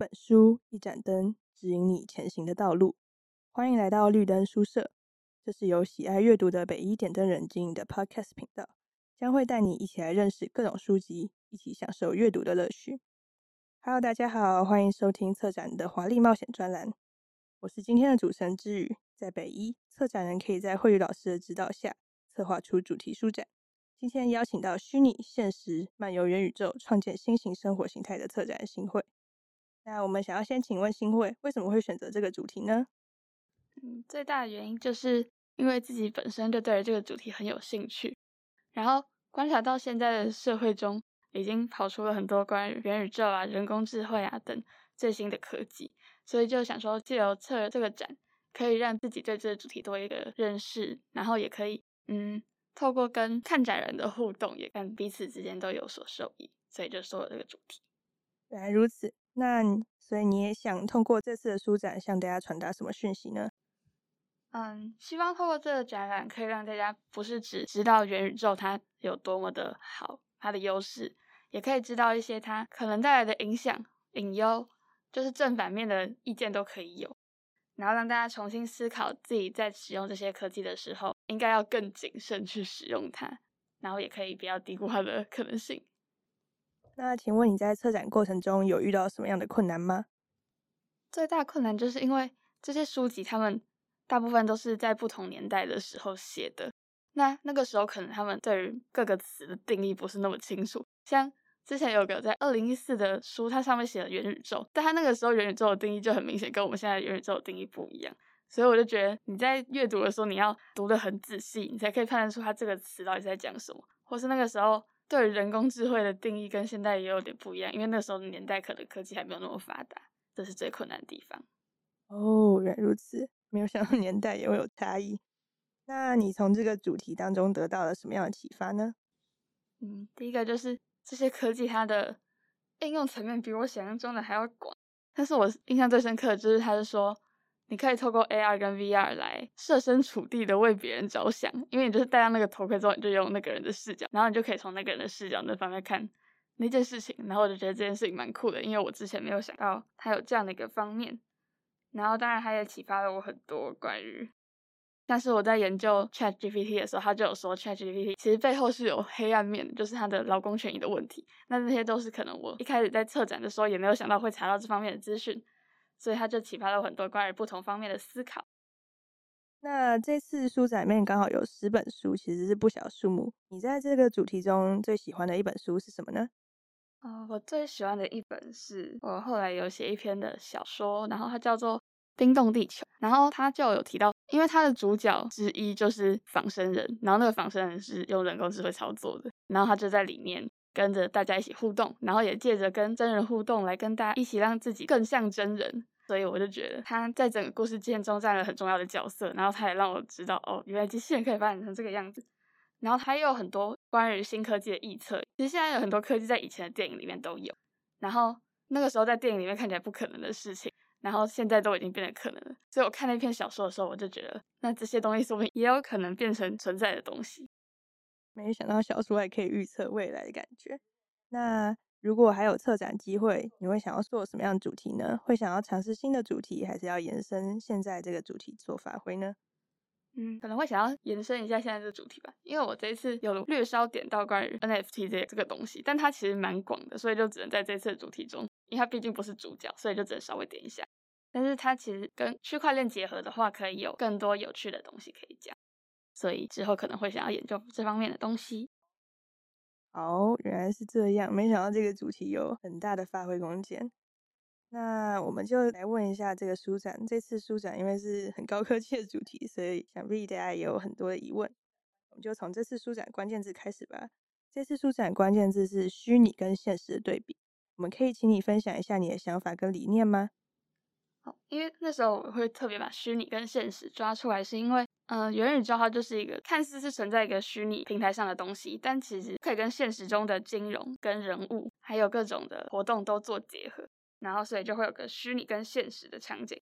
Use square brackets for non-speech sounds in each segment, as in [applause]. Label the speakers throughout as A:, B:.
A: 本书，一盏灯，指引你前行的道路。欢迎来到绿灯书社，这是由喜爱阅读的北一点灯人经营的 Podcast 频道，将会带你一起来认识各种书籍，一起享受阅读的乐趣。Hello，大家好，欢迎收听策展的华丽冒险专栏。我是今天的主持人之宇，在北一，策展人可以在慧宇老师的指导下，策划出主题书展。今天邀请到虚拟、现实、漫游元宇宙，创建新型生活形态的策展人新会。那我们想要先请问新会，为什么会选择这个主题呢？
B: 嗯，最大的原因就是因为自己本身就对这个主题很有兴趣，然后观察到现在的社会中已经跑出了很多关于元宇宙啊、人工智慧啊等最新的科技，所以就想说，借由策这个展，可以让自己对这个主题多一个认识，然后也可以嗯。透过跟看展人的互动，也跟彼此之间都有所受益，所以就说了这个主题。
A: 原来如此，那所以你也想通过这次的书展向大家传达什么讯息呢？
B: 嗯，希望透过这个展览，可以让大家不是只知道元宇宙它有多么的好，它的优势，也可以知道一些它可能带来的影响、隐忧，就是正反面的意见都可以有。然后让大家重新思考自己在使用这些科技的时候，应该要更谨慎去使用它，然后也可以不要低估它的可能性。
A: 那请问你在策展过程中有遇到什么样的困难吗？
B: 最大困难就是因为这些书籍，他们大部分都是在不同年代的时候写的，那那个时候可能他们对于各个词的定义不是那么清楚，像。之前有个在二零一四的书，它上面写了元宇宙，但它那个时候元宇宙的定义就很明显跟我们现在元宇宙的定义不一样，所以我就觉得你在阅读的时候你要读得很仔细，你才可以判断出它这个词到底在讲什么。或是那个时候对人工智慧的定义跟现在也有点不一样，因为那时候的年代可能科技还没有那么发达，这是最困难的地方。
A: 哦，原来如此，没有想到年代也会有差异。那你从这个主题当中得到了什么样的启发呢？
B: 嗯，第一个就是。这些科技它的应用层面比我想象中的还要广，但是我印象最深刻的就是，他是说你可以透过 AR 跟 VR 来设身处地的为别人着想，因为你就是戴上那个头盔之后，你就用那个人的视角，然后你就可以从那个人的视角那方面看那件事情，然后我就觉得这件事情蛮酷的，因为我之前没有想到它有这样的一个方面，然后当然它也启发了我很多关于。但是我在研究 ChatGPT 的时候，他就有说 ChatGPT 其实背后是有黑暗面，就是它的劳工权益的问题。那这些都是可能我一开始在策展的时候也没有想到会查到这方面的资讯，所以他就启发了很多关于不同方面的思考。
A: 那这次书展里面刚好有十本书，其实是不小数目。你在这个主题中最喜欢的一本书是什么呢？
B: 哦，我最喜欢的一本是我后来有写一篇的小说，然后它叫做。冰冻地球，然后它就有提到，因为它的主角之一就是仿生人，然后那个仿生人是用人工智慧操作的，然后他就在里面跟着大家一起互动，然后也借着跟真人互动来跟大家一起让自己更像真人，所以我就觉得他在整个故事线中占了很重要的角色，然后他也让我知道哦，原来机器人可以发展成这个样子，然后他又有很多关于新科技的预测，其实现在有很多科技在以前的电影里面都有，然后那个时候在电影里面看起来不可能的事情。然后现在都已经变得可能了，所以我看那篇小说的时候，我就觉得，那这些东西说不定也有可能变成存在的东西。
A: 没想到小说还可以预测未来的感觉。那如果还有策展机会，你会想要做什么样的主题呢？会想要尝试新的主题，还是要延伸现在这个主题做发挥呢？
B: 嗯，可能会想要延伸一下现在这个主题吧，因为我这一次有略稍点到关于 NFT 这这个东西，但它其实蛮广的，所以就只能在这次的主题中。因为它毕竟不是主角，所以就只能稍微点一下。但是它其实跟区块链结合的话，可以有更多有趣的东西可以讲。所以之后可能会想要研究这方面的东西。
A: 哦，原来是这样，没想到这个主题有很大的发挥空间。那我们就来问一下这个书展，这次书展因为是很高科技的主题，所以想必大家也有很多的疑问。我们就从这次书展关键字开始吧。这次书展关键字是虚拟跟现实的对比。我们可以请你分享一下你的想法跟理念吗？
B: 好，因为那时候我会特别把虚拟跟现实抓出来，是因为，嗯、呃，元宇宙它就是一个看似是存在一个虚拟平台上的东西，但其实可以跟现实中的金融、跟人物，还有各种的活动都做结合，然后所以就会有个虚拟跟现实的场景。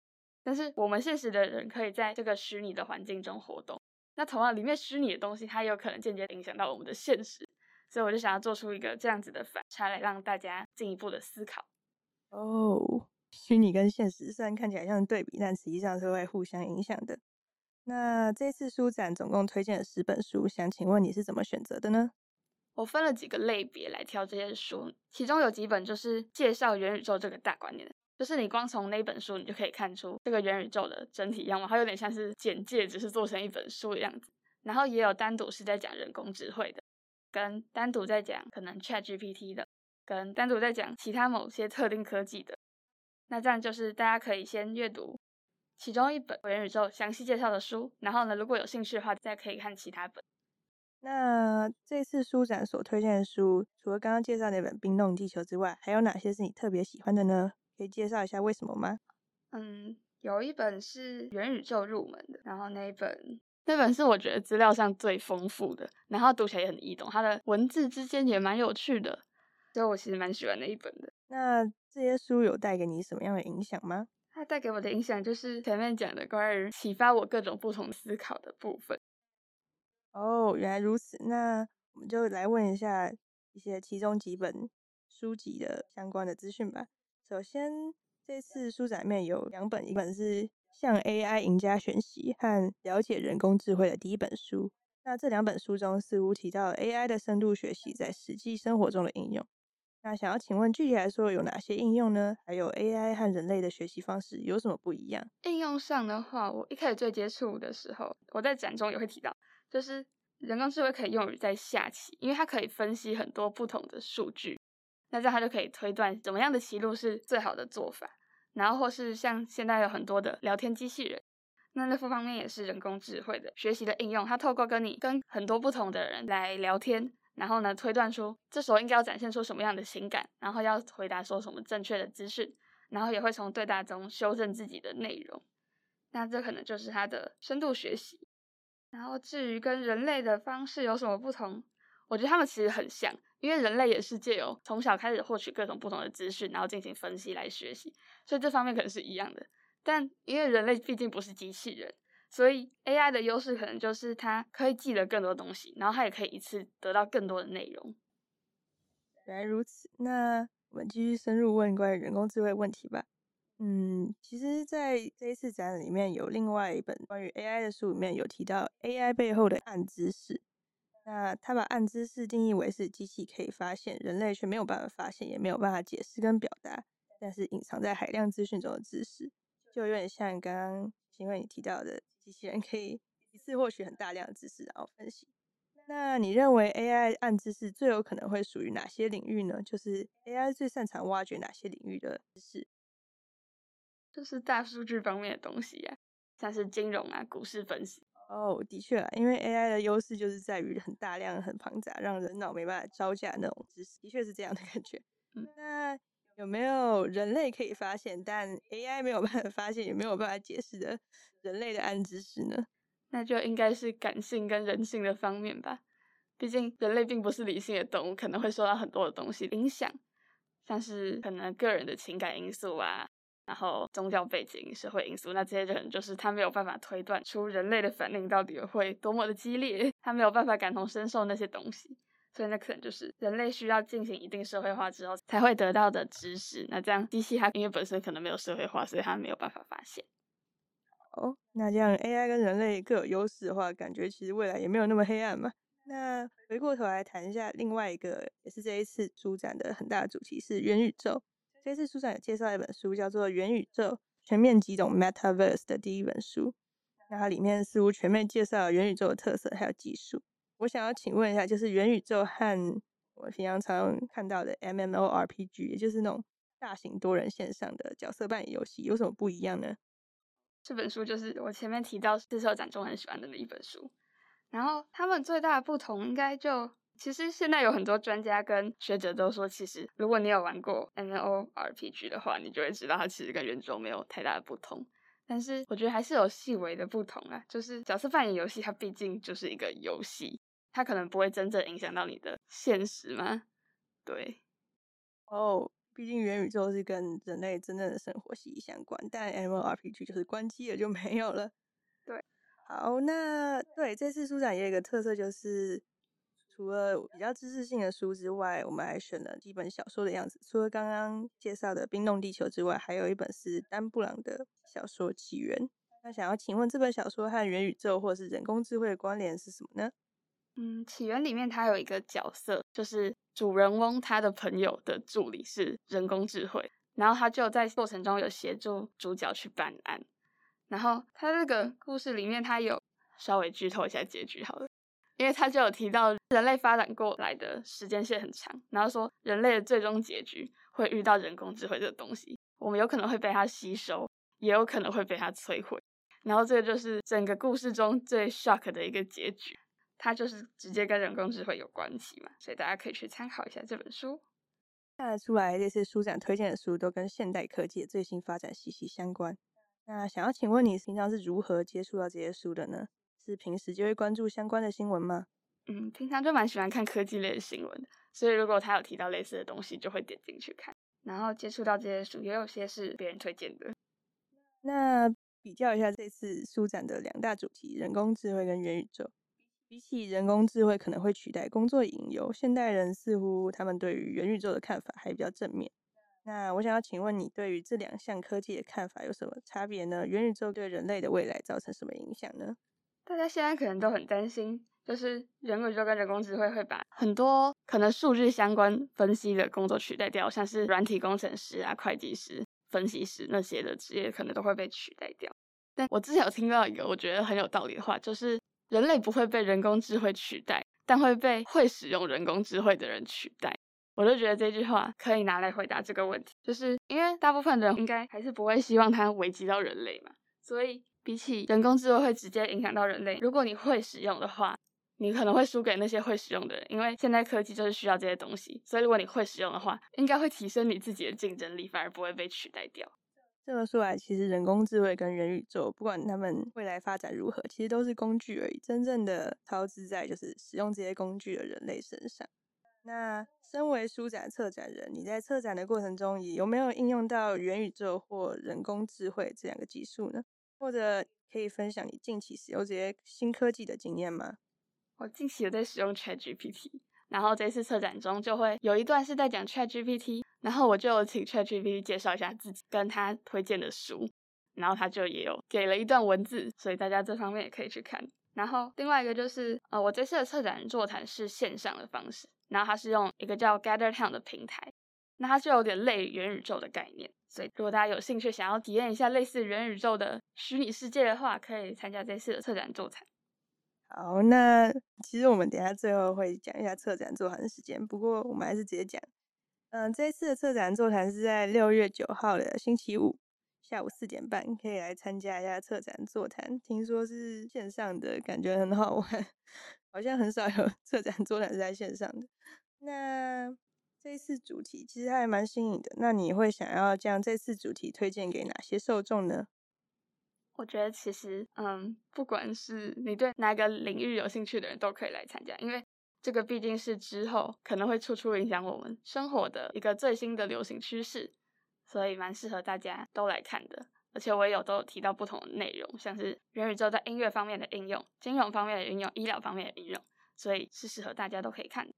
B: 但是我们现实的人可以在这个虚拟的环境中活动，那同样里面虚拟的东西，它也有可能间接影响到我们的现实。所以我就想要做出一个这样子的反差来让大家进一步的思考。
A: 哦，虚拟跟现实虽然看起来像对比，但实际上是会互相影响的。那这次书展总共推荐了十本书，想请问你是怎么选择的呢？
B: 我分了几个类别来挑这些书，其中有几本就是介绍元宇宙这个大观念，就是你光从那本书，你就可以看出这个元宇宙的整体样貌，它有点像是简介，只是做成一本书的样子。然后也有单独是在讲人工智慧的，跟单独在讲可能 ChatGPT 的，跟单独在讲其他某些特定科技的。那这样就是大家可以先阅读其中一本元宇宙详细介绍的书，然后呢，如果有兴趣的话，再可以看其他本。
A: 那这次书展所推荐的书，除了刚刚介绍那本《冰冻地球》之外，还有哪些是你特别喜欢的呢？可以介绍一下为什么吗？
B: 嗯，有一本是元宇宙入门的，然后那一本那本是我觉得资料上最丰富的，然后读起来也很易懂，它的文字之间也蛮有趣的，所以我其实蛮喜欢那一本的。
A: 那这些书有带给你什么样的影响
B: 吗？带给我的影响就是前面讲的关于启发我各种不同思考的部分。
A: 哦，原来如此。那我们就来问一下一些其中几本书籍的相关的资讯吧。首先，这次书展面有两本，一本是《向 AI 赢家学习》和《了解人工智慧》的第一本书。那这两本书中似乎提到了 AI 的深度学习在实际生活中的应用。那想要请问，具体来说有哪些应用呢？还有 AI 和人类的学习方式有什么不一样？
B: 应用上的话，我一开始最接触的时候，我在展中也会提到。就是人工智慧可以用于在下棋，因为它可以分析很多不同的数据，那这样它就可以推断怎么样的棋路是最好的做法。然后或是像现在有很多的聊天机器人，那那副方面也是人工智慧的学习的应用。它透过跟你跟很多不同的人来聊天，然后呢推断出这时候应该要展现出什么样的情感，然后要回答说什么正确的资讯，然后也会从对答中修正自己的内容。那这可能就是它的深度学习。然后至于跟人类的方式有什么不同，我觉得他们其实很像，因为人类也是借由从小开始获取各种不同的资讯，然后进行分析来学习，所以这方面可能是一样的。但因为人类毕竟不是机器人，所以 AI 的优势可能就是它可以记得更多东西，然后它也可以一次得到更多的内容。
A: 原来如此，那我们继续深入问关于人工智慧问题吧。嗯，其实，在这一次展览里面有另外一本关于 AI 的书，里面有提到 AI 背后的暗知识。那他把暗知识定义为是机器可以发现，人类却没有办法发现，也没有办法解释跟表达，但是隐藏在海量资讯中的知识，就有点像刚刚因为你提到的，机器人可以一次获取很大量的知识，然后分析。那你认为 AI 暗知识最有可能会属于哪些领域呢？就是 AI 最擅长挖掘哪些领域的知识？
B: 就是大数据方面的东西呀、啊，像是金融啊、股市分析。
A: 哦，的确啊，因为 AI 的优势就是在于很大量、很庞杂，让人脑没办法招架那种知识，的确是这样的感觉。嗯，那有没有人类可以发现，但 AI 没有办法发现，也没有办法解释的人类的暗知识呢？
B: 那就应该是感性跟人性的方面吧。毕竟人类并不是理性的动物，可能会受到很多的东西影响，像是可能个人的情感因素啊。然后宗教背景、社会因素，那这些人就是他没有办法推断出人类的反应到底会多么的激烈，他没有办法感同身受那些东西，所以那可能就是人类需要进行一定社会化之后才会得到的知识。那这样机器它因为本身可能没有社会化，所以它没有办法发现。
A: 哦，那这样 AI 跟人类各有优势的话，感觉其实未来也没有那么黑暗嘛。那回过头来谈一下另外一个，也是这一次书展的很大的主题是元宇宙。这次书展有介绍一本书，叫做《元宇宙全面几种 Metaverse》的第一本书。那它里面似乎全面介绍了元宇宙的特色还有技术。我想要请问一下，就是元宇宙和我平常常看到的 MMORPG，也就是那种大型多人线上的角色扮演游戏，有什么不一样呢？
B: 这本书就是我前面提到这次展中很喜欢的那一本书。然后他们最大的不同应该就。其实现在有很多专家跟学者都说，其实如果你有玩过 MMORPG 的话，你就会知道它其实跟元宇宙没有太大的不同。但是我觉得还是有细微的不同啊，就是角色扮演游戏它毕竟就是一个游戏，它可能不会真正影响到你的现实吗。对，
A: 哦，毕竟元宇宙是跟人类真正的生活息息相关，但 MMORPG 就是关机了就没有了。[laughs]
B: 对，
A: 好，那对这次书展也有一个特色就是。除了比较知识性的书之外，我们还选了几本小说的样子。除了刚刚介绍的《冰冻地球》之外，还有一本是丹布朗的小说《起源》。那想要请问，这本小说和元宇宙或是人工智慧的关联是什么呢？
B: 嗯，《起源》里面它有一个角色，就是主人翁他的朋友的助理是人工智慧，然后他就在过程中有协助主角去办案。然后他这个故事里面，他有稍微剧透一下结局好了。因为他就有提到，人类发展过来的时间线很长，然后说人类的最终结局会遇到人工智慧这个东西，我们有可能会被它吸收，也有可能会被它摧毁。然后这个就是整个故事中最 shock 的一个结局，它就是直接跟人工智慧有关系嘛，所以大家可以去参考一下这本书。
A: 看得出来，这次书展推荐的书都跟现代科技的最新发展息息相关。那想要请问你平常是如何接触到这些书的呢？是平时就会关注相关的新闻吗？
B: 嗯，平常就蛮喜欢看科技类的新闻的，所以如果他有提到类似的东西，就会点进去看。然后接触到这些书，也有些是别人推荐的。
A: 那比较一下这次书展的两大主题：人工智慧跟元宇宙。比起人工智慧可能会取代工作引诱，现代人似乎他们对于元宇宙的看法还比较正面。那我想要请问你，对于这两项科技的看法有什么差别呢？元宇宙对人类的未来造成什么影响呢？
B: 大家现在可能都很担心，就是元宇宙跟人工智慧会把很多可能数据相关分析的工作取代掉，像是软体工程师啊、会计师、分析师那些的职业可能都会被取代掉。但我之前有听到一个我觉得很有道理的话，就是人类不会被人工智慧取代，但会被会使用人工智慧的人取代。我就觉得这句话可以拿来回答这个问题，就是因为大部分人应该还是不会希望它危及到人类嘛，所以。比起人工智慧会直接影响到人类，如果你会使用的话，你可能会输给那些会使用的人，因为现在科技就是需要这些东西，所以如果你会使用的话，应该会提升你自己的竞争力，反而不会被取代掉。
A: 这么说来，其实人工智慧跟元宇宙，不管他们未来发展如何，其实都是工具而已，真正的操之在就是使用这些工具的人类身上。那身为书展策展人，你在策展的过程中，有没有应用到元宇宙或人工智慧这两个技术呢？或者可以分享你近期使用这些新科技的经验吗？
B: 我近期有在使用 ChatGPT，然后这次策展中就会有一段是在讲 ChatGPT，然后我就请 ChatGPT 介绍一下自己跟他推荐的书，然后他就也有给了一段文字，所以大家这方面也可以去看。然后另外一个就是呃，我这次的策展座谈是线上的方式，然后它是用一个叫 Gather Town 的平台。那它就有点类元宇宙的概念，所以如果大家有兴趣想要体验一下类似元宇宙的虚拟世界的话，可以参加这次的策展座谈。
A: 好，那其实我们等一下最后会讲一下策展座谈时间，不过我们还是直接讲。嗯，这一次的策展座谈是在六月九号的星期五下午四点半，可以来参加一下策展座谈。听说是线上的，感觉很好玩，好像很少有 [laughs] 策展座谈是在线上的。那。这一次主题其实还蛮新颖的，那你会想要将这次主题推荐给哪些受众呢？
B: 我觉得其实，嗯，不管是你对哪个领域有兴趣的人都可以来参加，因为这个毕竟是之后可能会处处影响我们生活的一个最新的流行趋势，所以蛮适合大家都来看的。而且我也有都有提到不同的内容，像是元宇宙在音乐方面的应用、金融方面的应用、医疗方面的应用，所以是适合大家都可以看的。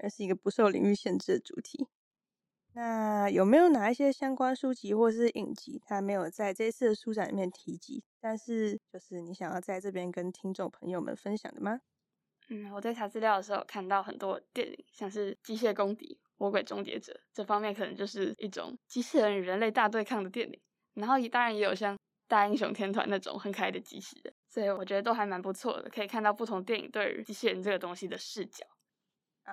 A: 而是一个不受领域限制的主题。那有没有哪一些相关书籍或是影集，它没有在这次的书展里面提及，但是就是你想要在这边跟听众朋友们分享的吗？
B: 嗯，我在查资料的时候看到很多电影，像是《机械公敌》《魔鬼终结者》这方面，可能就是一种机器人与人类大对抗的电影。然后当然也有像《大英雄天团》那种很可爱的机器人，所以我觉得都还蛮不错的，可以看到不同电影对于机器人这个东西的视角。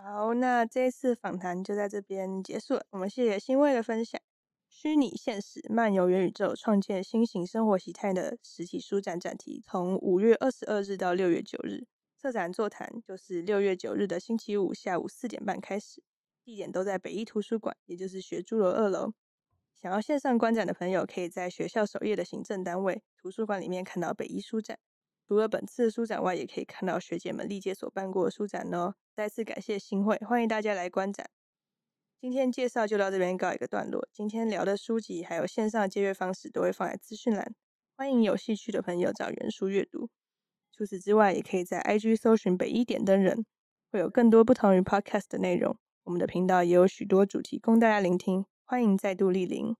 A: 好，那这一次访谈就在这边结束了。我们谢谢欣慰的分享。虚拟现实漫游元宇宙，创建新型生活形态的实体书展展题，从五月二十二日到六月九日。策展座谈就是六月九日的星期五下午四点半开始，地点都在北一图书馆，也就是学诸楼二楼。想要线上观展的朋友，可以在学校首页的行政单位图书馆里面看到北一书展。除了本次的书展外，也可以看到学姐们历届所办过的书展哦。再次感谢新会，欢迎大家来观展。今天介绍就到这边告一个段落。今天聊的书籍还有线上借阅方式都会放在资讯栏，欢迎有兴趣的朋友找原书阅读。除此之外，也可以在 IG 搜寻北一点灯人，会有更多不同于 Podcast 的内容。我们的频道也有许多主题供大家聆听，欢迎再度莅临。